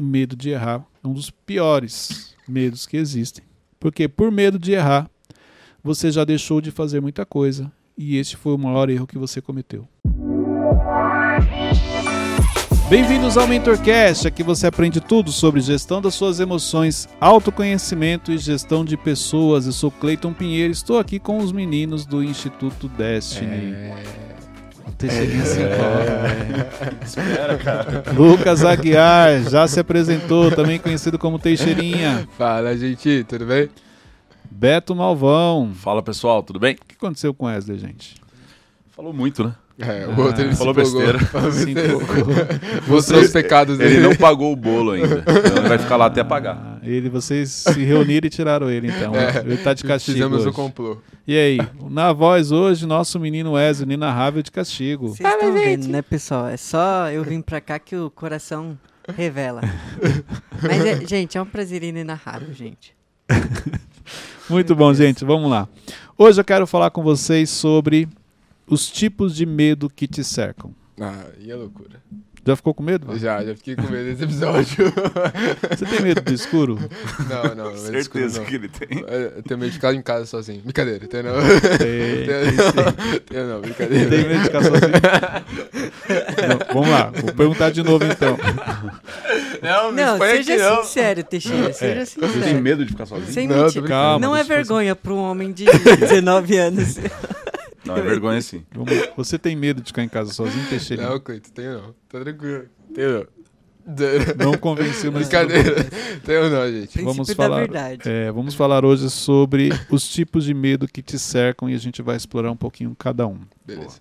o medo de errar é um dos piores medos que existem. Porque por medo de errar, você já deixou de fazer muita coisa e este foi o maior erro que você cometeu. Bem-vindos ao MentorCast, aqui você aprende tudo sobre gestão das suas emoções, autoconhecimento e gestão de pessoas. Eu sou Cleiton Pinheiro, estou aqui com os meninos do Instituto Destiny. É. Teixeirinha É. Espera, cara. Lucas Aguiar já se apresentou, também conhecido como Teixeirinha. Fala, gente, tudo bem? Beto Malvão. Fala pessoal, tudo bem? O que aconteceu com Wesley, gente? Falou muito, né? É, o outro ele falou besteira. Mostrou os pecados dele. Ele não pagou o bolo ainda. Então ele vai ficar lá até pagar. Ah, ele, vocês se reuniram e tiraram ele, então. É, ele tá de castigo. Fizemos hoje. o complô. E aí, na voz hoje, nosso menino Wesley inenarrável de castigo. Vocês estão vendo, né, pessoal? É só eu vim pra cá que o coração revela. Mas, é- gente, é um prazer inenarrável, gente. Muito bom, gente. Vamos lá. Hoje eu quero falar com vocês sobre os tipos de medo que te cercam. Ah, e a loucura. Já ficou com medo? Já, já fiquei com medo desse episódio. Você tem medo do escuro? não, não, de escuro, Certeza não. que ele tem. É, Eu tenho medo de ficar em casa sozinho. Brincadeira, tem não. Tem, tem não, tenho não, brincadeira. Tem medo de ficar sozinho? Não, vamos lá, vou perguntar de novo então. Não, me Não, seja aqui, não. sincero, Teixeira, seja Você tem sincero. medo de ficar sozinho? Sem Não, mentir. Calma, Não é vergonha pra um homem de 19 anos. Não, é vergonha sim. Você tem medo de ficar em casa sozinho, Teixeira? Não, Cleito, tenho não. Tá tranquilo. Tenho não. Não convenceu, mas Brincadeira. Tenho não, gente. Vamos da falar, verdade. é, vamos falar hoje sobre os tipos de medo que te cercam e a gente vai explorar um pouquinho cada um. Beleza.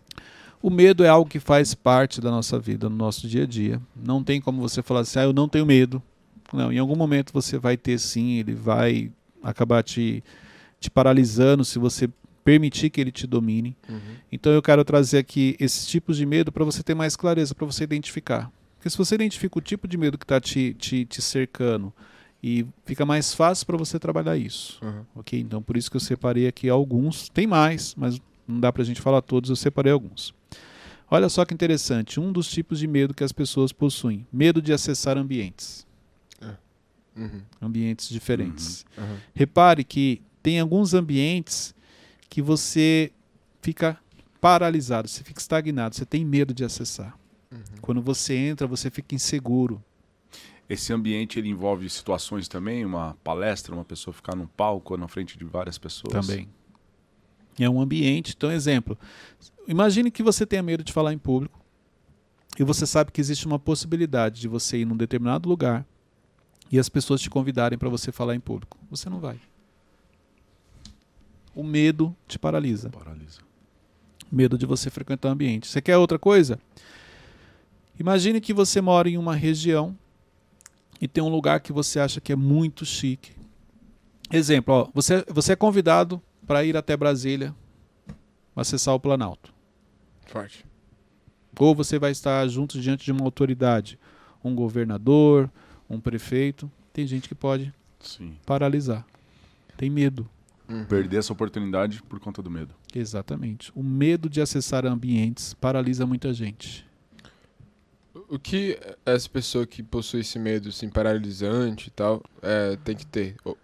O medo é algo que faz parte da nossa vida, no nosso dia a dia. Não tem como você falar assim, ah, eu não tenho medo. Não, em algum momento você vai ter sim, ele vai acabar te, te paralisando se você permitir que ele te domine. Uhum. Então eu quero trazer aqui esses tipos de medo para você ter mais clareza, para você identificar. Porque se você identifica o tipo de medo que está te, te, te cercando, e fica mais fácil para você trabalhar isso. Uhum. Ok? Então por isso que eu separei aqui alguns. Tem mais, mas não dá para a gente falar todos, eu separei alguns. Olha só que interessante, um dos tipos de medo que as pessoas possuem: medo de acessar ambientes, Uhum. ambientes diferentes. Uhum. Repare que tem alguns ambientes que você fica paralisado, você fica estagnado, você tem medo de acessar. Uhum. Quando você entra, você fica inseguro. Esse ambiente ele envolve situações também, uma palestra, uma pessoa ficar num palco ou na frente de várias pessoas. Também. É um ambiente. Então, exemplo. Imagine que você tenha medo de falar em público e você sabe que existe uma possibilidade de você ir num determinado lugar e as pessoas te convidarem para você falar em público. Você não vai. O medo te paralisa. Paralisa. Medo de você frequentar o ambiente. Você quer outra coisa? Imagine que você mora em uma região e tem um lugar que você acha que é muito chique. Exemplo, ó, você, você é convidado para ir até Brasília acessar o Planalto. Forte. Ou você vai estar junto diante de uma autoridade, um governador, um prefeito. Tem gente que pode Sim. paralisar. Tem medo. Uhum. Perder essa oportunidade por conta do medo. Exatamente. O medo de acessar ambientes paralisa muita gente. O que essa pessoa que possui esse medo, assim, paralisante e tal, é, tem que ter? Oh,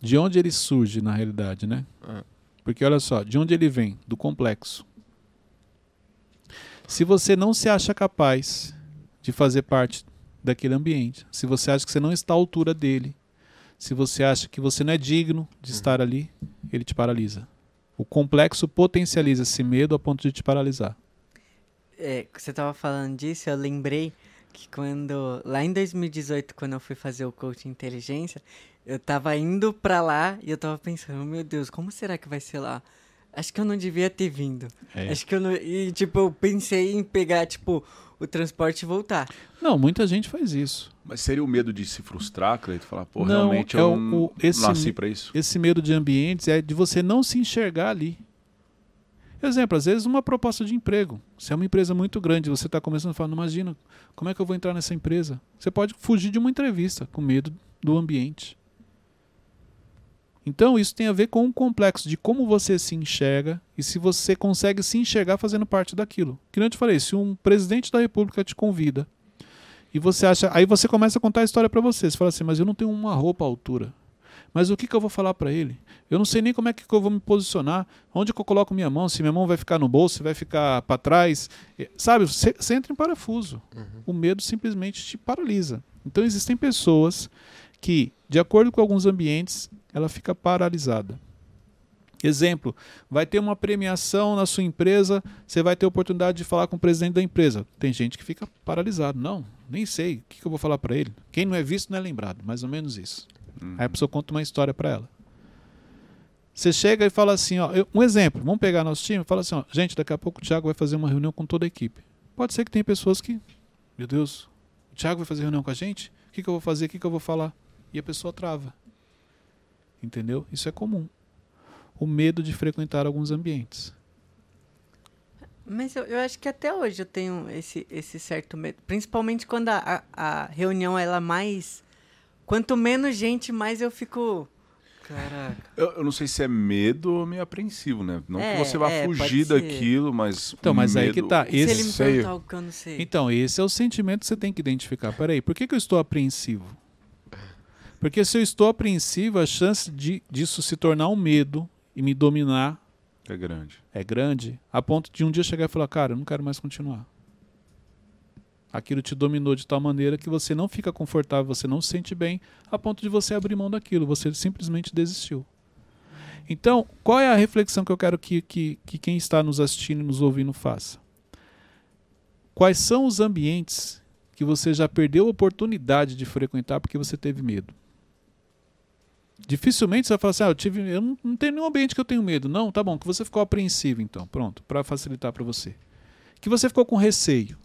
De onde ele surge, na realidade, né? Ah. Porque olha só, de onde ele vem? Do complexo. Se você não se acha capaz de fazer parte daquele ambiente, se você acha que você não está à altura dele, se você acha que você não é digno de Uhum. estar ali, ele te paralisa. O complexo potencializa esse medo a ponto de te paralisar. É, você tava falando disso, eu lembrei que quando, lá em 2018, quando eu fui fazer o coaching inteligência, eu tava indo pra lá e eu tava pensando, meu Deus, como será que vai ser lá? Acho que eu não devia ter vindo. É. Acho que eu não. E, tipo, eu pensei em pegar, tipo, o transporte e voltar. Não, muita gente faz isso. Mas seria o medo de se frustrar, Cleito? Falar, pô, Não, realmente é eu o- não o- esse nasci pra isso. Esse medo de ambientes é de você não se enxergar ali. Exemplo, às vezes uma proposta de emprego. Se é uma empresa muito grande, você está começando a falar, não imagina, como é que eu vou entrar nessa empresa? Você pode fugir de uma entrevista com medo do ambiente. Então, isso tem a ver com um complexo de como você se enxerga e se você consegue se enxergar fazendo parte daquilo. Que nem eu te falei, se um presidente da república te convida E você acha, aí você começa a contar a história para você. Você fala assim, mas eu não tenho uma roupa à altura. Mas o que, que eu vou falar para ele? Eu não sei nem como é que eu vou me posicionar, onde que eu coloco minha mão, se minha mão vai ficar no bolso, se vai ficar para trás. Sabe, você, você entra em parafuso. O medo simplesmente te paralisa. Então existem pessoas que, de acordo com alguns ambientes, ela fica paralisada. Exemplo, vai ter uma premiação na sua empresa, você vai ter a oportunidade de falar com o presidente da empresa. Tem gente que fica paralisado. Não, nem sei. O que, que eu vou falar para ele? Quem não é visto não é lembrado. Mais ou menos isso. Uhum. Aí a pessoa conta uma história para ela. Você chega e fala assim, ó, eu- um exemplo, vamos pegar nosso time e fala assim, ó, gente, daqui a pouco o Thiago vai fazer uma reunião com toda a equipe. Pode ser que tenha pessoas que, meu Deus, o Thiago vai fazer reunião com a gente? O que, que eu vou fazer? O que, que eu vou falar? E a pessoa trava. Entendeu? Isso é comum. O medo de frequentar alguns ambientes. Mas eu, eu acho que até hoje eu tenho esse, esse certo medo. Principalmente quando a, a, a reunião ela é mais. Quanto menos gente, mais eu fico. Caraca. Eu, eu não sei se é medo ou meio apreensivo, né? Não É, que você vá é, fugir daquilo, mas. Então, mas aí medo- que tá. E se ele Esse, me Sei. perguntar algo que eu não sei? Então, esse é o sentimento que você tem que identificar. Peraí, por que, que eu estou apreensivo? Porque se eu estou apreensivo, a chance de, disso se tornar um medo e me dominar É grande. é grande, a ponto de um dia chegar e falar, cara, eu não quero mais continuar. Aquilo te dominou de tal maneira que você não fica confortável, você não se sente bem, a ponto de você abrir mão daquilo, você simplesmente desistiu. Então, qual é a reflexão que eu quero que, que, que quem está nos assistindo e nos ouvindo faça? Quais são os ambientes que você já perdeu a oportunidade de frequentar porque você teve medo? Dificilmente você vai falar assim, ah, eu, tive, eu não, não tenho nenhum ambiente que eu tenho medo. Não, tá bom, que você ficou apreensivo então, pronto, para facilitar para você. Que você ficou com receio.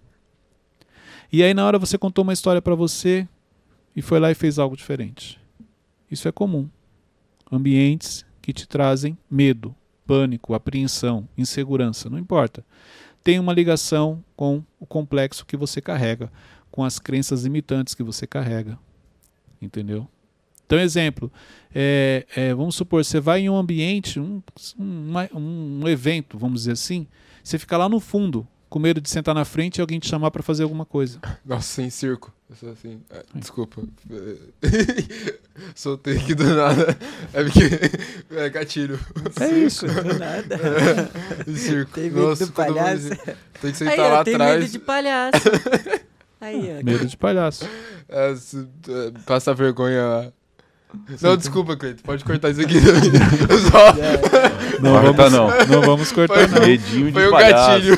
E aí na hora você contou uma história para você e foi lá e fez algo diferente. Isso é comum. Ambientes que te trazem medo, pânico, apreensão, insegurança, não importa. Tem uma ligação com o complexo que você carrega, com as crenças limitantes que você carrega. Entendeu? Então, exemplo, é, é, vamos supor, você vai em um ambiente, um, um, uma- um evento, vamos dizer assim, você fica lá no fundo, com medo de sentar na frente e alguém te chamar para fazer alguma coisa. Nossa, em circo. Eu sou assim. é, desculpa. Soltei aqui do nada. É porque. É gatilho. É isso. Do nada. Em circo. Tem medo Nossa, do palhaço? dizer- Tem que Aí, sentar lá eu tenho atrás. medo de palhaço. Aí, ó. Medo de palhaço. É, se- é, passar vergonha lá. Não, desculpa, Cleiton. Pode cortar isso aqui só. Não Corta vamos, não. não vamos cortar, não. Medinho de Foi o palhaço. gatilho.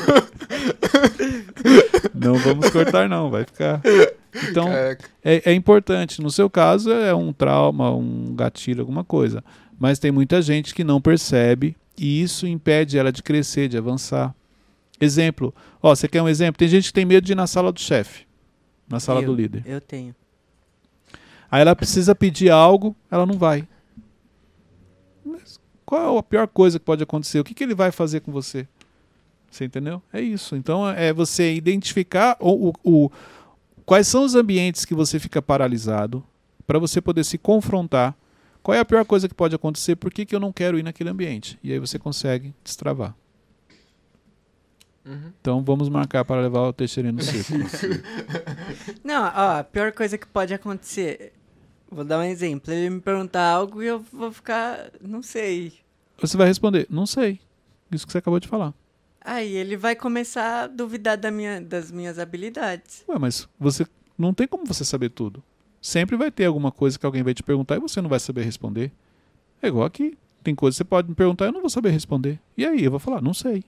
Não vamos cortar, não. Vai ficar. Então, é, é importante. No seu caso, é um trauma, um gatilho, alguma coisa. Mas tem muita gente que não percebe e isso impede ela de crescer, de avançar. Exemplo. Ó, você quer um exemplo? Tem gente que tem medo de ir na sala do chefe, na sala Eu- do líder. Eu tenho. Aí ela precisa pedir algo, ela não vai. Mas qual é a pior coisa que pode acontecer? O que, que ele vai fazer com você? Você entendeu? É isso. Então é você identificar o, o- o- quais são os ambientes que você fica paralisado para você poder se confrontar. Qual é a pior coisa que pode acontecer? Por que, que eu não quero ir naquele ambiente? E aí você consegue destravar. Uhum. Então vamos marcar para levar o Teixeirinho no circo. Não, ó, a pior coisa que pode acontecer. Vou dar um exemplo. Ele me perguntar algo e eu vou ficar. Não sei. Você vai responder, não sei. Isso que você acabou de falar. Aí ele vai começar a duvidar da minha, das minhas habilidades. Ué, mas você não tem como você saber tudo. Sempre vai ter alguma coisa que alguém vai te perguntar e você não vai saber responder. É igual aqui. Tem coisa que você pode me perguntar e eu não vou saber responder. E aí, eu vou falar, não sei.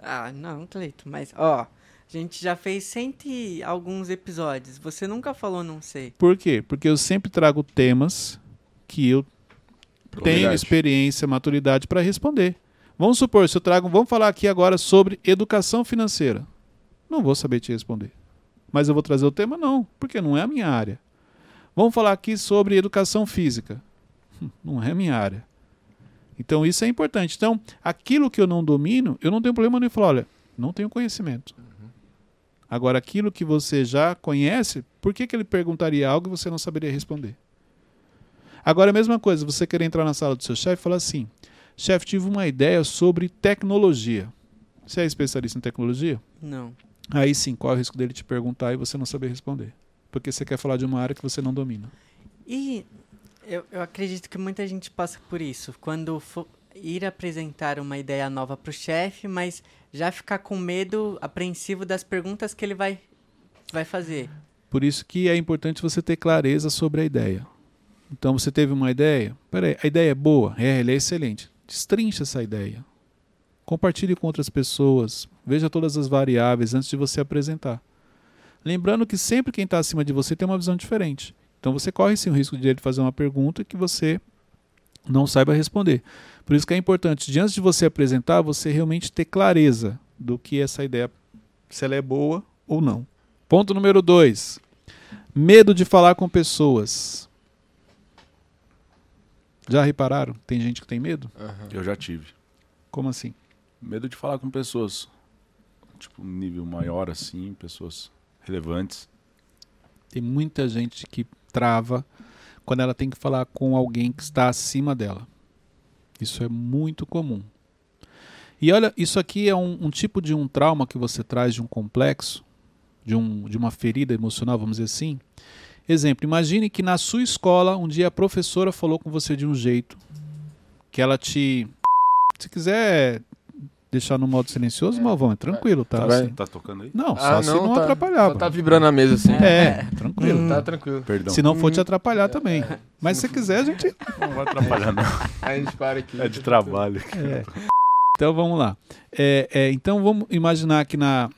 Ah, não, Cleito, mas ó, a gente já fez cento e alguns episódios. Você nunca falou não sei. Por quê? Porque eu sempre trago temas que eu tenho experiência, maturidade para responder. Vamos supor, se eu trago, vamos falar aqui agora sobre educação financeira. Não vou saber te responder. Mas eu vou trazer o tema não, porque não é a minha área. Vamos falar aqui sobre educação física. Hum, Não é a minha área. Então isso é importante. Então, aquilo que eu não domino, eu não tenho problema nem falar, olha, não tenho conhecimento. Agora, aquilo que você já conhece, por que, que ele perguntaria algo e você não saberia responder? Agora, a mesma coisa, você querer entrar na sala do seu chefe e falar assim: chefe, tive uma ideia sobre tecnologia. Você é especialista em tecnologia? Não. aí sim, qual é o risco dele te perguntar e você não saber responder? Porque você quer falar de uma área que você não domina. E eu, eu acredito que muita gente passa por isso. Quando for ir apresentar uma ideia nova para o chefe, mas já ficar com medo, apreensivo das perguntas que ele vai, vai fazer. Por isso que é importante você ter clareza sobre a ideia. Então você teve uma ideia, peraí, a ideia é boa, é, ela é excelente. Destrincha essa ideia. Compartilhe com outras pessoas, veja todas as variáveis antes de você apresentar. Lembrando que sempre quem está acima de você tem uma visão diferente. Então você corre sim o risco de ele fazer uma pergunta que você não saiba responder. Por isso que é importante, diante de você apresentar, você realmente ter clareza do que essa ideia, se ela é boa ou não. Ponto número dois: medo de falar com pessoas. Já repararam? Tem gente que tem medo? Aham. Eu já tive. Como assim? Medo de falar com pessoas. Tipo, um nível maior assim, pessoas relevantes. Tem muita gente que trava quando ela tem que falar com alguém que está acima dela. Isso é muito comum. E olha, isso aqui é um, um tipo de um trauma que você traz de um complexo, de, um, de uma ferida emocional, vamos dizer assim. Exemplo, imagine que na sua escola um dia a professora falou com você de um jeito que ela te. Se quiser deixar no modo silencioso, Malvão, é tranquilo, tá? Tá. Assim. Tá tocando aí? Não, só Ah, se não, não tá, atrapalhar. Só tá vibrando a mesa assim. É, tranquilo. Hum. Tá tranquilo. Perdão. Se não for te atrapalhar também. Mas se quiser, a gente. Não vai atrapalhar, não. Aí a gente para aqui. É de trabalho. É. Então vamos lá. É, é, então vamos imaginar que na,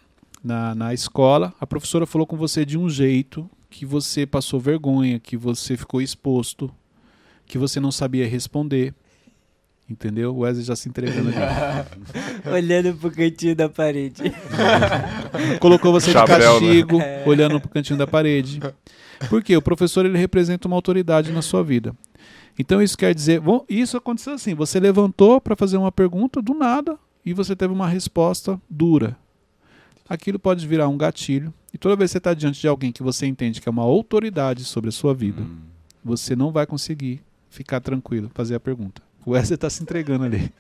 na, na escola a professora falou com você de um jeito que você passou vergonha, que você ficou exposto, que você não sabia responder. Entendeu? O Wesley já se entregando aqui. Olhando pro cantinho da parede. Colocou você de Chapéu, né? castigo, É. olhando pro cantinho da parede. Por quê? O professor ele representa uma autoridade na sua vida. Então isso quer dizer, bom, isso aconteceu assim, você levantou para fazer uma pergunta do nada e você teve uma resposta dura. Aquilo pode virar um gatilho. E toda vez que você está diante de alguém que você entende que é uma autoridade sobre a sua vida, Hum. você não vai conseguir ficar tranquilo, fazer a pergunta. O Wesley está se entregando ali.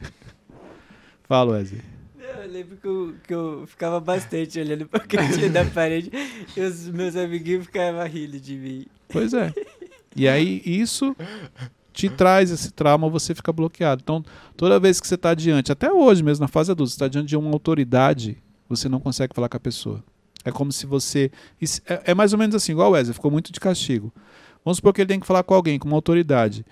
Fala, Wesley. Eu lembro que eu, que eu ficava bastante olhando pro cantinho da parede e os meus amiguinhos ficavam rindo de mim. Pois é. E aí isso te traz esse trauma, você fica bloqueado. Então, toda vez que você está diante, até hoje mesmo, na fase adulta, você está diante de uma autoridade, você não consegue falar com a pessoa. É como se você. É, é mais ou menos assim, igual o Wesley, ficou muito de castigo. Vamos supor que ele tem que falar com alguém, com uma autoridade.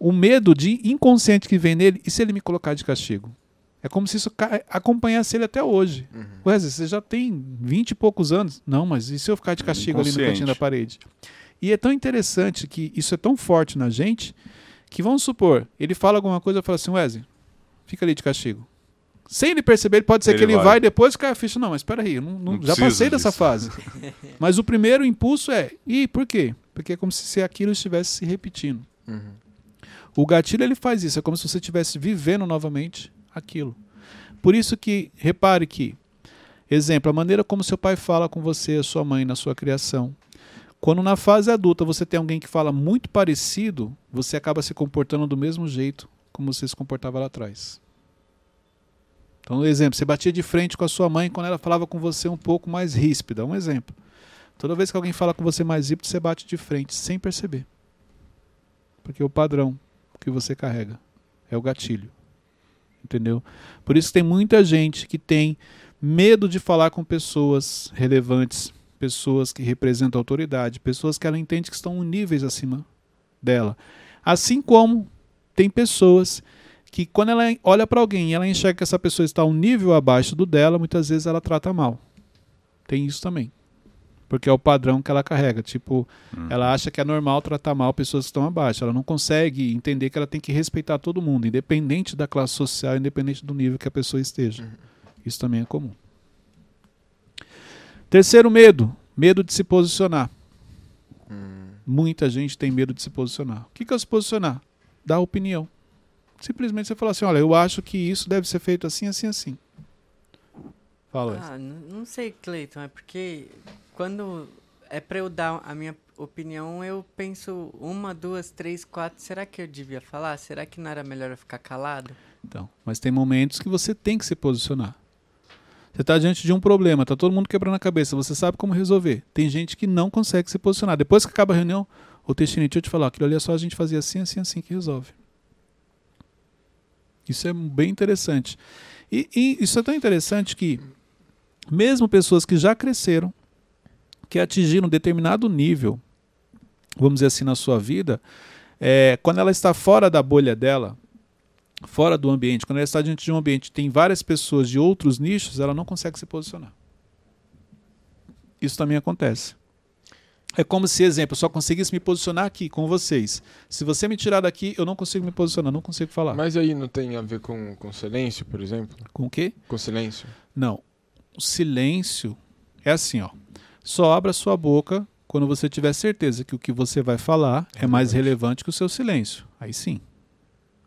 O medo de inconsciente que vem nele, e se ele me colocar de castigo? É como se isso acompanhasse ele até hoje. Uhum. Wesley, você já tem vinte e poucos anos. Não, mas e se eu ficar de castigo ali no cantinho da parede? E é tão interessante que isso é tão forte na gente que vamos supor, ele fala alguma coisa e fala assim, Wesley, fica ali de castigo. Sem ele perceber, ele pode ser Ele que ele vai, vai. depois cai a ficha. Não, mas espera aí, eu não, não- Não já passei dessa disso. fase. mas o primeiro impulso é, e por quê? Porque é como se aquilo estivesse se repetindo. Uhum. O gatilho ele faz isso, é como se você estivesse vivendo novamente aquilo. Por isso que, repare que, exemplo, a maneira como seu pai fala com você, sua mãe na sua criação. Quando na fase adulta você tem alguém que fala muito parecido, você acaba se comportando do mesmo jeito como você se comportava lá atrás. Então, um exemplo, você batia de frente com a sua mãe quando ela falava com você um pouco mais ríspida. Um exemplo. Toda vez que alguém fala com você mais ríspido, você bate de frente, sem perceber. Porque é o padrão que você carrega é o gatilho. Entendeu? Por isso tem muita gente que tem medo de falar com pessoas relevantes, pessoas que representam autoridade, pessoas que ela entende que estão níveis acima dela. Assim como tem pessoas que quando ela olha para alguém e ela enxerga que essa pessoa está um nível abaixo do dela, muitas vezes ela trata mal. Tem isso também. Porque é o padrão que ela carrega. Tipo, Hum. ela acha que é normal tratar mal pessoas que estão abaixo. Ela não consegue entender que ela tem que respeitar todo mundo, independente da classe social, independente do nível que a pessoa esteja. Isso também é comum. Terceiro medo, medo de se posicionar. Hum. Muita gente tem medo de se posicionar. O que que é se posicionar? Dar opinião. Simplesmente você fala assim, olha, eu acho que isso deve ser feito assim, assim, assim. Fala. Ah, não sei, Cleiton, é porque quando é pra eu dar a minha opinião, eu penso uma, duas, três, quatro. Será que eu devia falar? Será que não era melhor eu ficar calado? Então, mas tem momentos que você tem que se posicionar. Você está diante de um problema, tá todo mundo quebrando a cabeça, você sabe como resolver. Tem gente que não consegue se posicionar. Depois que acaba a reunião, o Teixeira, deixa eu te falar, aquilo ali é só a gente fazer assim, assim, assim que resolve. Isso é bem interessante. E, e isso é tão interessante que, mesmo pessoas que já cresceram, que atingiram um determinado nível, vamos dizer assim, na sua vida, é, quando ela está fora da bolha dela, fora do ambiente, quando ela está diante de um ambiente tem várias pessoas de outros nichos, ela não consegue se posicionar. Isso também acontece. É como se, exemplo, eu só conseguisse me posicionar aqui com vocês. Se você me tirar daqui, eu não consigo me posicionar, não consigo falar. Mas aí não tem a ver com, com silêncio, por exemplo? Com o quê? Com silêncio? Não. O silêncio é assim, ó. Só abra sua boca quando você tiver certeza que o que você vai falar é mais relevante que o seu silêncio. Aí sim.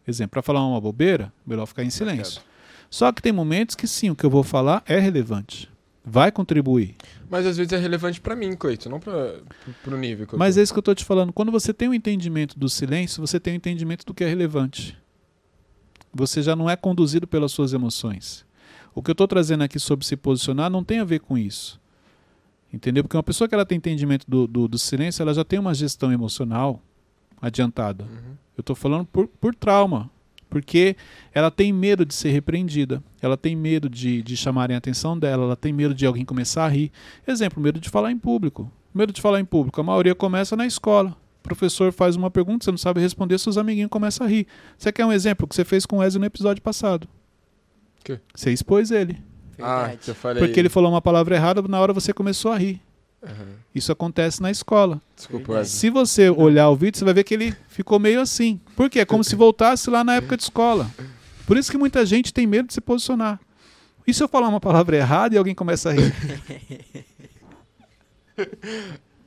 Exemplo, para falar uma bobeira, melhor ficar em silêncio. Só que tem momentos que sim, o que eu vou falar é relevante. Vai contribuir. Mas às vezes é relevante para mim, Coito, não para o nível que Mas é isso que eu estou te falando. Quando você tem um entendimento do silêncio, você tem um entendimento do que é relevante. Você já não é conduzido pelas suas emoções. O que eu estou trazendo aqui sobre se posicionar não tem a ver com isso. Entendeu? Porque uma pessoa que ela tem entendimento do, do, do silêncio, ela já tem uma gestão emocional adiantada. Uhum. Eu estou falando por, por trauma. Porque ela tem medo de ser repreendida, ela tem medo de, de chamarem a atenção dela, ela tem medo de alguém começar a rir. Exemplo, medo de falar em público. Medo de falar em público. A maioria começa na escola. O professor faz uma pergunta, você não sabe responder, seus amiguinhos começam a rir. Você quer um exemplo que você fez com o Wesley no episódio passado? Que? Você expôs ele. Ah, Verdade. eu falei. Porque ele falou uma palavra errada, na hora você começou a rir. Uhum. Isso acontece na escola. Desculpa. Se você olhar o vídeo, você vai ver que ele ficou meio assim. Por quê? É como se voltasse lá na época de escola. Por isso que muita gente tem medo de se posicionar. E se eu falar uma palavra errada e alguém começa a rir?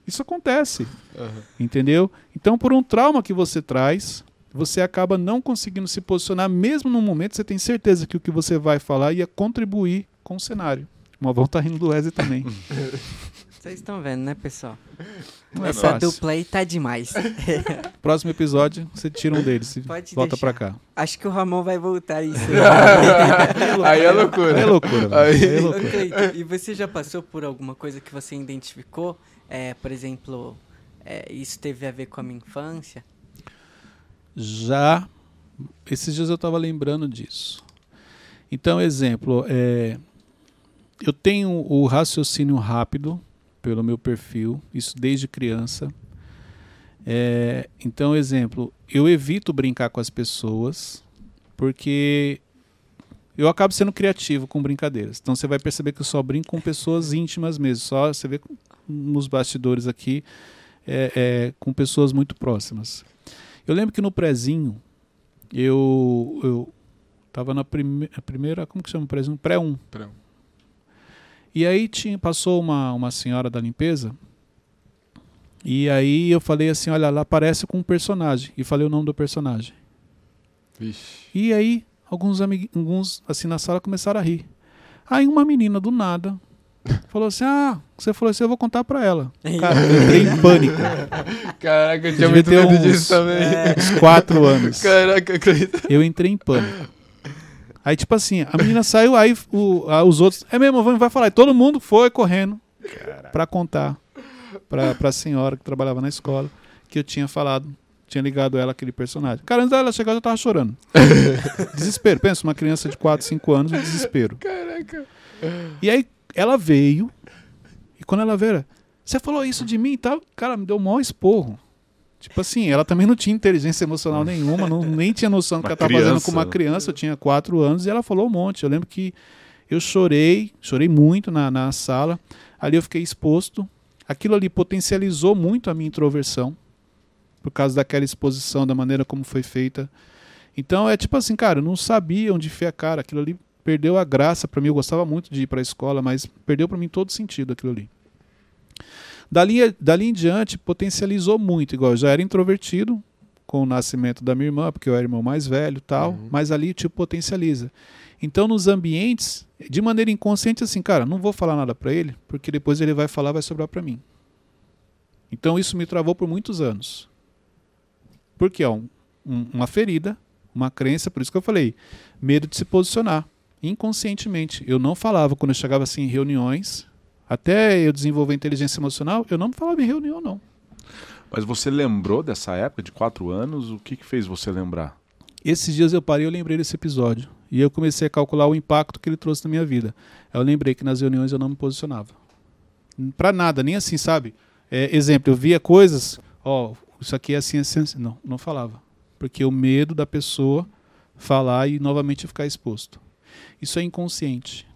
Isso acontece, Uhum. entendeu? Então, por um trauma que você traz, você acaba não conseguindo se posicionar, mesmo no momento que você tem certeza que o que você vai falar ia contribuir com o cenário. Uma volta rindo do Wesley também. Vocês estão vendo, né, pessoal? Não é Essa dupla aí tá demais. Próximo episódio, você tira um deles e Pode volta pra deixar. cá. Acho que o Ramon vai voltar isso. Aí é loucura. É loucura, velho. Aí- É loucura. Cleiton, e você já passou por alguma coisa que você identificou? É, por exemplo, é, isso teve a ver com a minha infância? Já. Esses dias eu estava lembrando disso. Então, exemplo, é, eu tenho o raciocínio rápido pelo meu perfil, isso desde criança. É, então, exemplo, eu evito brincar com as pessoas porque eu acabo sendo criativo com brincadeiras. Então você vai perceber que eu só brinco com pessoas íntimas mesmo. Só você vê nos bastidores aqui é, é, com pessoas muito próximas. Eu lembro que no prezinho eu eu tava na prime primeira, como que chama o prezinho? Pré-1. Pré-um. E aí tinha, passou uma, uma senhora da limpeza. E aí eu falei assim, olha, ela aparece com um personagem. E falei o nome do personagem. Vixe. E aí, alguns amigos, alguns assim na sala começaram a rir. Aí uma menina do nada falou assim: "Ah, você falou assim, eu vou contar pra ela". Cara, eu entrei em pânico. Caraca, eu tinha muito medo uns- disso também. Uns quatro anos. Caraca, Cleiton. Eu entrei em pânico. Aí, tipo assim, a menina saiu, aí o- a- os outros. É mesmo, vamos- vai falar. E todo mundo foi correndo pra contar pra, pra senhora que trabalhava na escola que eu tinha falado, tinha ligado ela aquele personagem. Cara, antes dela chegar, eu já tava chorando. desespero. Pensa, uma criança de 4, 5 anos, o desespero. Caraca. E aí ela veio, e quando ela veio, você falou isso de mim e tal, cara, me deu o maior esporro. Tipo assim, ela também não tinha inteligência emocional nenhuma, não, nem tinha noção do que ela estava fazendo com uma criança. Eu tinha quatro anos e ela falou um monte. Eu lembro que eu chorei, chorei muito na, na sala. Ali eu fiquei exposto. Aquilo ali potencializou muito a minha introversão, por causa daquela exposição, da maneira como foi feita. Então é tipo assim, cara, eu não sabia onde enfiar a cara. Aquilo ali perdeu a graça para mim. Eu gostava muito de ir para a escola, mas perdeu para mim todo sentido aquilo ali. Dali, dali em diante, potencializou muito. Igual eu já era introvertido com o nascimento da minha irmã, porque eu era irmão mais velho tal, Uhum. mas ali tipo potencializa. Então, nos ambientes, de maneira inconsciente, assim, cara, não vou falar nada para ele, porque depois ele vai falar, vai sobrar para mim. Então, isso me travou por muitos anos. Porque é um, um- uma ferida, uma crença, por isso que eu falei, medo de se posicionar. Inconscientemente. Eu não falava quando eu chegava assim em reuniões, até eu desenvolver inteligência emocional, eu não falava em reunião, não. Mas você lembrou dessa época de quatro anos? O que, que fez você lembrar? Esses dias eu parei e eu lembrei desse episódio. E eu comecei a calcular o impacto que ele trouxe na minha vida. Eu lembrei que nas reuniões eu não me posicionava. Pra nada, nem assim, sabe? É, exemplo, eu via coisas, ó, isso aqui é assim, assim, assim. Não, não falava. Porque o medo da pessoa falar e novamente ficar exposto. Isso é inconsciente.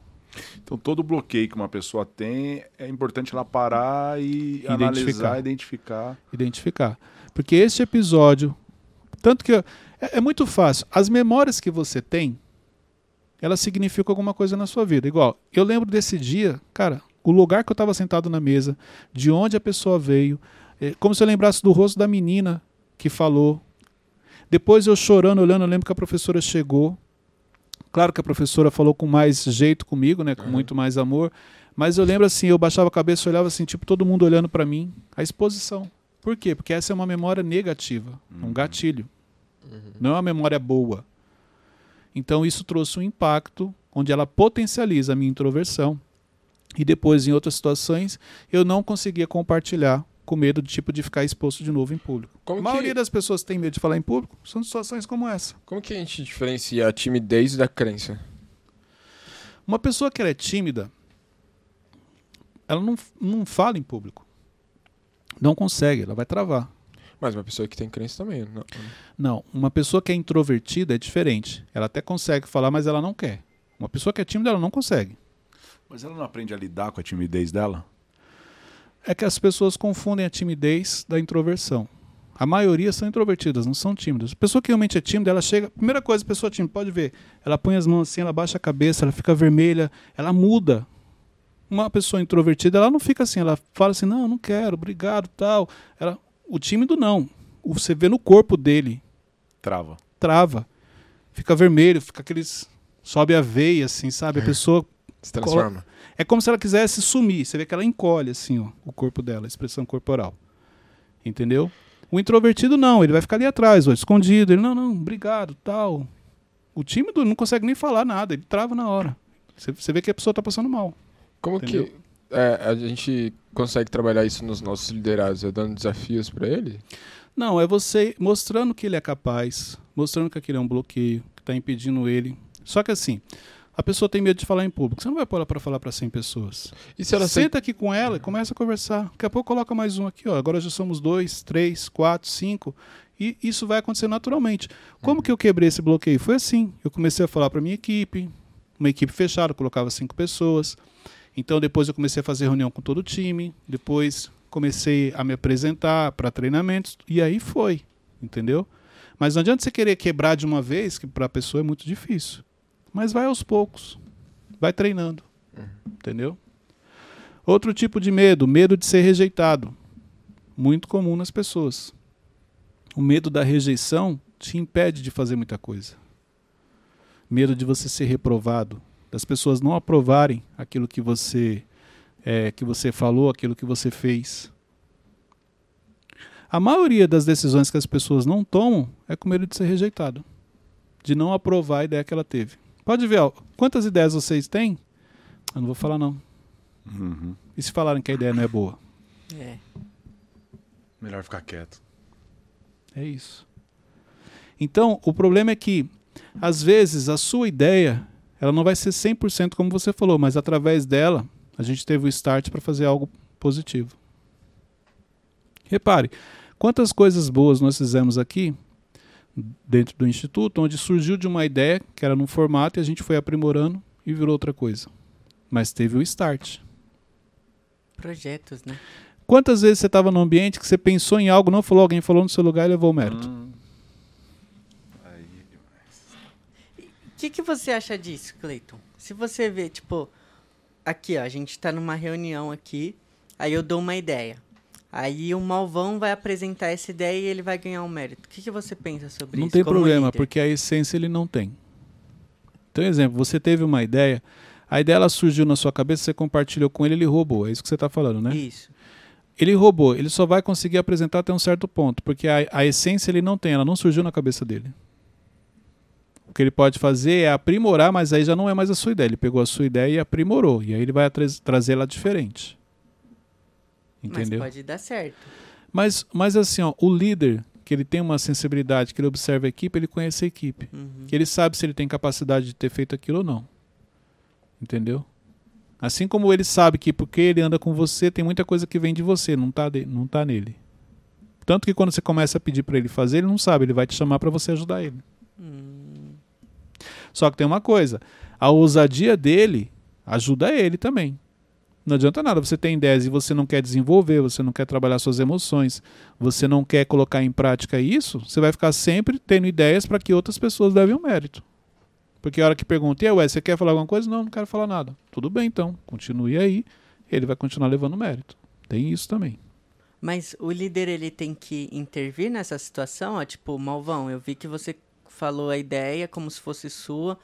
Então, todo bloqueio que uma pessoa tem, é importante ela parar e Identificar. analisar, identificar. Identificar. Porque este episódio, tanto que é, é muito fácil. As memórias que você tem, elas significam alguma coisa na sua vida. Igual, eu lembro desse dia, cara, o lugar que eu estava sentado na mesa, de onde a pessoa veio, é como se eu lembrasse do rosto da menina que falou. Depois eu chorando, olhando, eu lembro que a professora chegou. Claro que a professora falou com mais jeito comigo, né, com muito mais amor, mas eu lembro assim, eu baixava a cabeça, olhava assim, tipo todo mundo olhando para mim, a exposição. Por quê? Porque essa é uma memória negativa, um gatilho. Não é uma memória boa. Então isso trouxe um impacto onde ela potencializa a minha introversão. E depois, em outras situações, eu não conseguia compartilhar com medo de tipo de ficar exposto de novo em público. Como a maioria que, das pessoas que tem medo de falar em público são situações como essa. como que a gente diferencia a timidez da crença? Uma pessoa que ela é tímida, ela não, não fala em público. Não consegue, ela vai travar. Mas uma pessoa que tem crença também. Não, Não, uma pessoa que é introvertida é diferente. Ela até consegue falar, mas ela não quer. Uma pessoa que é tímida, ela não consegue. Mas ela não aprende a lidar com a timidez dela? É que as pessoas confundem a timidez da introversão. A maioria são introvertidas, não são tímidas. A pessoa que realmente é tímida, ela chega. Primeira coisa, a pessoa tímida, pode ver. Ela põe as mãos assim, ela baixa a cabeça, ela fica vermelha, ela muda. Uma pessoa introvertida, ela não fica assim, ela fala assim, não, não quero, obrigado, tal. Ela, o tímido não. Você vê no corpo dele, Trava. trava. Fica vermelho, fica aqueles. Sobe a veia, assim, sabe? A pessoa Se transforma. É como se ela quisesse sumir. Você vê que ela encolhe assim, ó, o corpo dela, a expressão corporal. Entendeu? O introvertido não, ele vai ficar ali atrás, ó, escondido. Ele, não, não, obrigado, tal. O tímido não consegue nem falar nada, ele trava na hora. Você, você vê que a pessoa tá passando mal. Como Entendeu? que é, a gente consegue trabalhar isso nos nossos liderados? É dando desafios pra ele? Não, é você mostrando que ele é capaz, mostrando que aquilo é um bloqueio, que está impedindo ele. Só que assim, a pessoa tem medo de falar em público. Você não vai pôr ela para falar para 100 pessoas. E se ela? Senta aqui com ela e começa a conversar. Daqui a pouco coloca mais um aqui, ó. Agora já somos dois, três, quatro, cinco. E isso vai acontecer naturalmente. Como que eu quebrei esse bloqueio? Foi assim. Eu comecei a falar para minha equipe, uma equipe fechada, colocava cinco pessoas. Então depois eu comecei a fazer reunião com todo o time. Depois comecei a me apresentar para treinamentos. E aí foi, entendeu? Mas não adianta você querer quebrar de uma vez, que para a pessoa é muito difícil. Mas vai aos poucos. Vai treinando. Entendeu? Outro tipo de medo, medo de ser rejeitado. Muito comum nas pessoas. O medo da rejeição te impede de fazer muita coisa. Medo de você ser reprovado, das pessoas não aprovarem aquilo que você é, que você falou, aquilo que você fez. A maioria das decisões que as pessoas não tomam é com medo de ser rejeitado, de não aprovar a ideia que ela teve. Pode ver, ó, quantas ideias vocês têm? Eu não vou falar não. Uhum. E se falarem que a ideia não é boa? É. Melhor ficar quieto. É isso. Então, o problema é que, às vezes, a sua ideia ela não vai ser 100% como você falou, mas através dela, a gente teve o start para fazer algo positivo. Repare, quantas coisas boas nós fizemos aqui, dentro do Instituto, onde surgiu de uma ideia que era num formato e a gente foi aprimorando e virou outra coisa. Mas teve o start. Projetos, né? Quantas vezes você estava num ambiente que você pensou em algo, não falou, alguém falou no seu lugar e levou o mérito? Hum. O que, que você acha disso, Cleiton? Se você vê, tipo, aqui, ó, a gente tá numa reunião aqui, aí eu dou uma ideia. Aí o Malvão vai apresentar essa ideia e ele vai ganhar um mérito. O que, que você pensa sobre Não isso? tem como problema, líder? porque a essência ele não tem. Então, exemplo, você teve uma ideia, a ideia ela surgiu na sua cabeça, você compartilhou com ele, ele roubou. É isso que você está falando, né? Isso. Ele roubou, ele só vai conseguir apresentar até um certo ponto, porque a, a essência ele não tem, ela não surgiu na cabeça dele. O que ele pode fazer é aprimorar, mas aí já não é mais a sua ideia. Ele pegou a sua ideia e aprimorou. E aí ele vai tra trazer ela diferente. Entendeu? Mas pode dar certo. Mas, mas assim, ó, o líder, que ele tem uma sensibilidade, que ele observa a equipe, ele conhece a equipe. Uhum. Que ele sabe se ele tem capacidade de ter feito aquilo ou não. Entendeu? Assim como ele sabe que porque ele anda com você, tem muita coisa que vem de você, não tá, de, não tá nele. Tanto que quando você começa a pedir para ele fazer, ele não sabe, ele vai te chamar para você ajudar ele. Hum, Só que tem uma coisa, a ousadia dele ajuda ele também. Não adianta nada, você tem ideias e você não quer desenvolver, você não quer trabalhar suas emoções, você não quer colocar em prática isso, você vai ficar sempre tendo ideias para que outras pessoas levem o mérito. Porque a hora que pergunta, ué, você quer falar alguma coisa? Não, não quero falar nada. Tudo bem então, continue aí, ele vai continuar levando mérito. Tem isso também. Mas o líder ele tem que intervir nessa situação, ó, tipo, Malvão, eu vi que você falou a ideia como se fosse sua,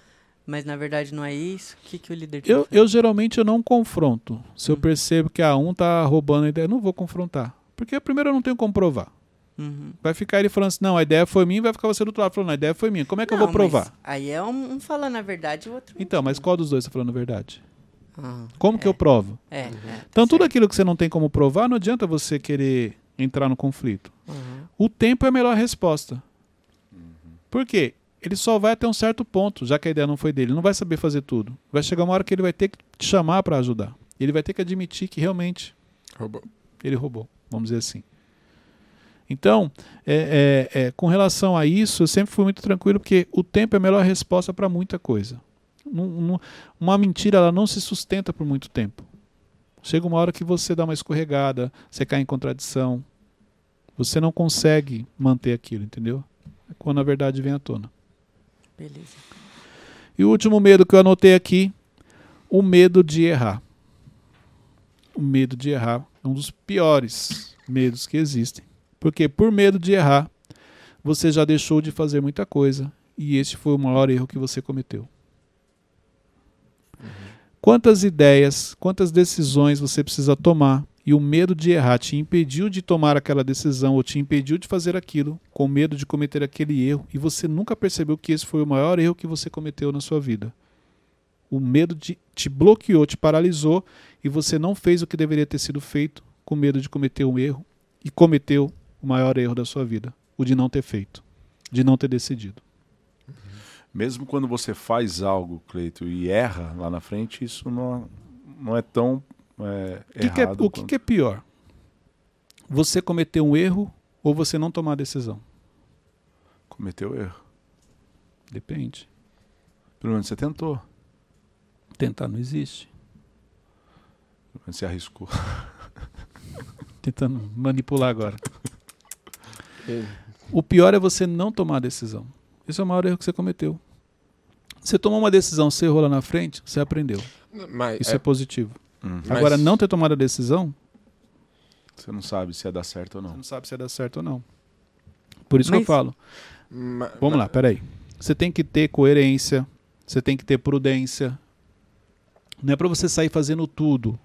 mas na verdade não é isso. O que, que o líder tem Eu, que fazer? eu geralmente eu não confronto. Se eu Hum. percebo que a um tá roubando a ideia, eu não vou confrontar. Porque primeiro eu não tenho como provar. Uhum. Vai ficar ele falando assim, não, a ideia foi minha, e vai ficar você do outro lado falando, a ideia foi minha. Como é que eu Não, vou provar? Aí é um, um falando a verdade e o outro. Então, mas qual dos dois está falando a verdade? Ah, Como que É. eu provo? é, é, tá Então, tudo aquilo que você não tem como provar, não adianta você querer entrar no conflito. Uhum. O tempo é a melhor resposta. Por quê? Ele só vai até um certo ponto, já que a ideia não foi dele. Ele não vai saber fazer tudo. Vai chegar uma hora que ele vai ter que te chamar para ajudar. Ele vai ter que admitir que realmente Roubou. ele roubou, vamos dizer assim. Então, é, é, é, com relação a isso, eu sempre fui muito tranquilo, porque o tempo é a melhor resposta para muita coisa. Não- não- uma mentira ela não se sustenta por muito tempo. Chega uma hora que você dá uma escorregada, você cai em contradição, você não consegue manter aquilo, entendeu? É quando a verdade vem à tona. Beleza. E o último medo que eu anotei aqui, o medo de errar. O medo de errar é um dos piores medos que existem. Porque por medo de errar, você já deixou de fazer muita coisa e esse foi o maior erro que você cometeu. Quantas ideias, quantas decisões você precisa tomar e o medo de errar te impediu de tomar aquela decisão ou te impediu de fazer aquilo, com medo de cometer aquele erro, e você nunca percebeu que esse foi o maior erro que você cometeu na sua vida. O medo de, te bloqueou, te paralisou e você não fez o que deveria ter sido feito com medo de cometer um erro e cometeu o maior erro da sua vida, o de não ter feito, de não ter decidido. Mesmo quando você faz algo, Cleito, e erra lá na frente, isso não, não é tão é, O que que é, o que que é pior? Você cometer um erro ou você não tomar a decisão? Cometeu erro. Depende. Pelo menos você tentou. Tentar não existe. Pelo menos você arriscou. Tentando manipular agora. E- O pior é você não tomar a decisão. Esse é o maior erro que você cometeu. Você tomou uma decisão, você errou lá na frente, você aprendeu. Mas, Isso é, é, positivo. Uhum. Mas- Agora, não ter tomado a decisão, Você não sabe se ia dar certo ou você não. não sabe se vai dar certo ou não. Por isso que eu Mas- falo. ma- Vamos lá, peraí. Você tem que ter coerência, você tem que ter prudência. Não é para você sair fazendo tudo.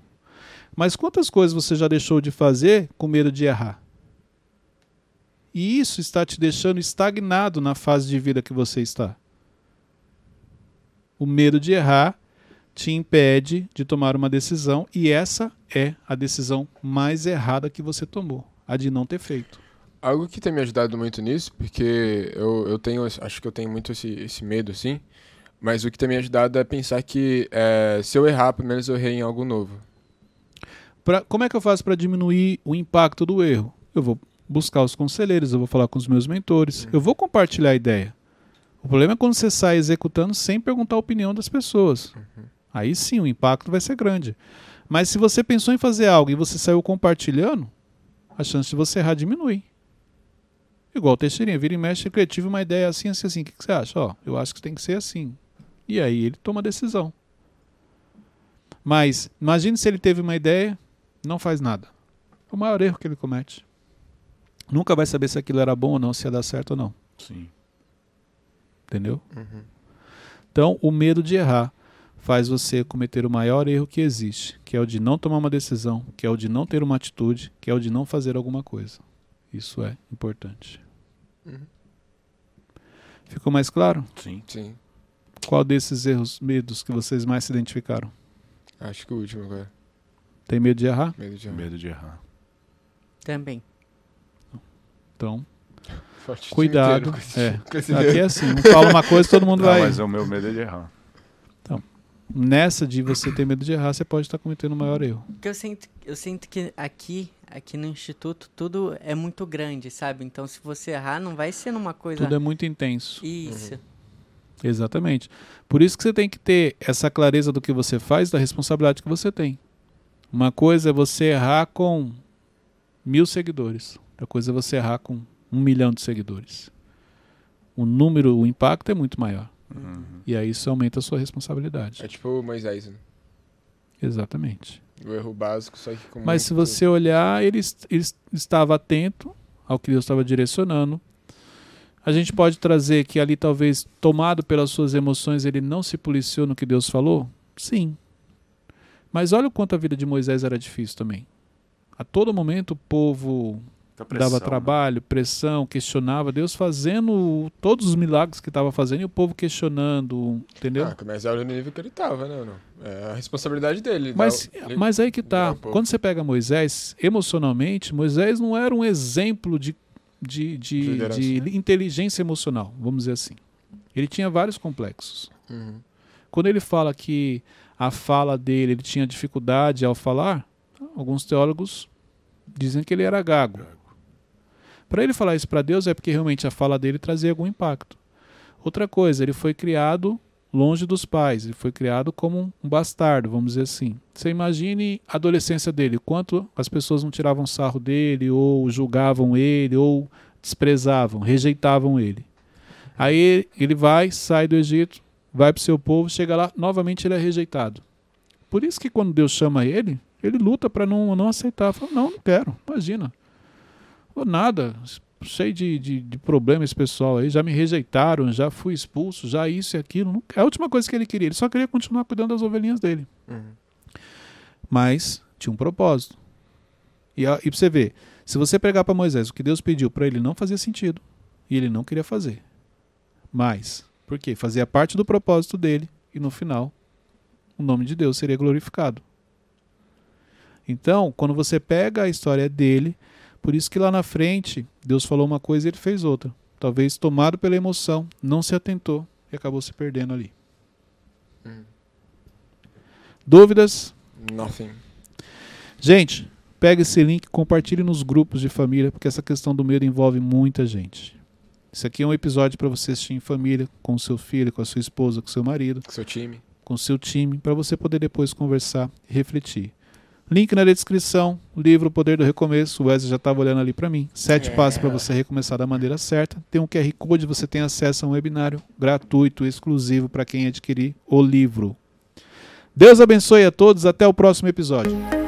Mas quantas coisas você já deixou de fazer com medo de errar? E isso está te deixando estagnado na fase de vida que você está. O medo de errar te impede de tomar uma decisão e essa é a decisão mais errada que você tomou, a de não ter feito. Algo que tem me ajudado muito nisso, porque eu, eu tenho, acho que eu tenho muito esse, esse medo, assim, mas o que tem me ajudado é pensar que é, se eu errar, pelo menos eu errei em algo novo. Pra- como é que eu faço para diminuir o impacto do erro? Eu vou buscar os conselheiros, eu vou falar com os meus mentores, eu vou compartilhar a ideia. O problema é quando você sai executando sem perguntar a opinião das pessoas. Aí sim o impacto vai ser grande. Mas se você pensou em fazer algo e você saiu compartilhando, a chance de você errar diminui. Igual o Teixeirinha, vira e mexe, ele tive uma ideia assim, assim, assim. O que, que você acha? Ó, eu acho que tem que ser assim. E aí ele toma a decisão. Mas imagine se ele teve uma ideia, não faz nada. É o maior erro que ele comete. Nunca vai saber se aquilo era bom ou não, se ia dar certo ou não. Sim. Entendeu? Uhum. Então, o medo de errar faz você cometer o maior erro que existe, que é o de não tomar uma decisão, que é o de não ter uma atitude, que é o de não fazer alguma coisa. Isso é importante. Uhum. Ficou mais claro? Sim. Sim. Qual desses erros, medos que vocês mais se identificaram? Acho que o último agora. Tem medo de errar? Medo de Medo de errar. Também. Então, Forte cuidado. inteiro com esse- É. Aqui é assim, um fala uma coisa, todo mundo Não, vai. mas o meu medo é de errar. Nessa de você ter medo de errar, você pode estar cometendo o maior erro. Porque eu sinto, eu sinto que aqui, aqui no instituto, tudo é muito grande, sabe? Então, se você errar, não vai ser numa coisa. Tudo é muito intenso. Isso. Exatamente. Por isso que você tem que ter essa clareza do que você faz, da responsabilidade que você tem. Uma coisa é você errar com mil seguidores. Outra coisa é você errar com um milhão de seguidores. O número, o impacto é muito maior. Uhum. E aí isso aumenta a sua responsabilidade. É tipo o Moisés, né? Exatamente. O erro básico, só que com Mas se você olhar, ele, ele est- estava atento ao que Deus estava direcionando. A gente pode trazer que ali, talvez, tomado pelas suas emoções, ele não se policiou no que Deus falou? Sim. Mas olha o quanto a vida de Moisés era difícil também. A todo momento o povo pressão, dava né? trabalho, pressão, questionava Deus fazendo todos os milagres que estava fazendo e o povo questionando, entendeu? Ah, mas olha no nível que ele tava, né? É a responsabilidade dele. Mas, o- mas aí que tá. um. Quando você pega Moisés, emocionalmente, Moisés não era um exemplo de, de, de, Liderança. de inteligência emocional, vamos dizer assim. Ele tinha vários complexos. Uhum. Quando ele fala que a fala dele, ele tinha dificuldade ao falar, alguns teólogos dizem que ele era gago. Para ele falar isso para Deus é porque realmente a fala dele trazia algum impacto. Outra coisa, ele foi criado longe dos pais, ele foi criado como um bastardo, vamos dizer assim. Você imagine a adolescência dele, quanto as pessoas não tiravam sarro dele, ou julgavam ele, ou desprezavam, rejeitavam ele. Aí ele vai, sai do Egito, vai para o seu povo, chega lá, novamente ele é rejeitado. Por isso que quando Deus chama ele, ele luta para não, não aceitar. Fala, não, não quero, imagina. Ou nada, cheio de, de, de problema esse pessoal aí, já me rejeitaram, já fui expulso, já isso e aquilo. É a última coisa que ele queria, ele só queria continuar cuidando das ovelhinhas dele. Uhum. Mas tinha um propósito. E, e pra você ver, se você pegar para Moisés o que Deus pediu para ele não fazia sentido. E ele não queria fazer. Mas, por quê? Fazia parte do propósito dele e no final o nome de Deus seria glorificado. Então, quando você pega a história dele, por isso que lá na frente Deus falou uma coisa e ele fez outra. Talvez tomado pela emoção, não se atentou e acabou se perdendo ali. Uhum. Dúvidas? Nothing. Gente, pega esse link, compartilhe nos grupos de família, porque essa questão do medo envolve muita gente. Isso aqui é um episódio para você assistir em família, com o seu filho, com a sua esposa, com o seu marido, Com seu time. com o seu time, para você poder depois conversar e refletir. Link na descrição, livro O Poder do Recomeço, o Wesley já estava olhando ali para mim. Sete É. passos para você recomeçar da maneira certa. Tem um QR Code, você tem acesso a um webinário gratuito, exclusivo para quem adquirir o livro. Deus abençoe a todos, até o próximo episódio.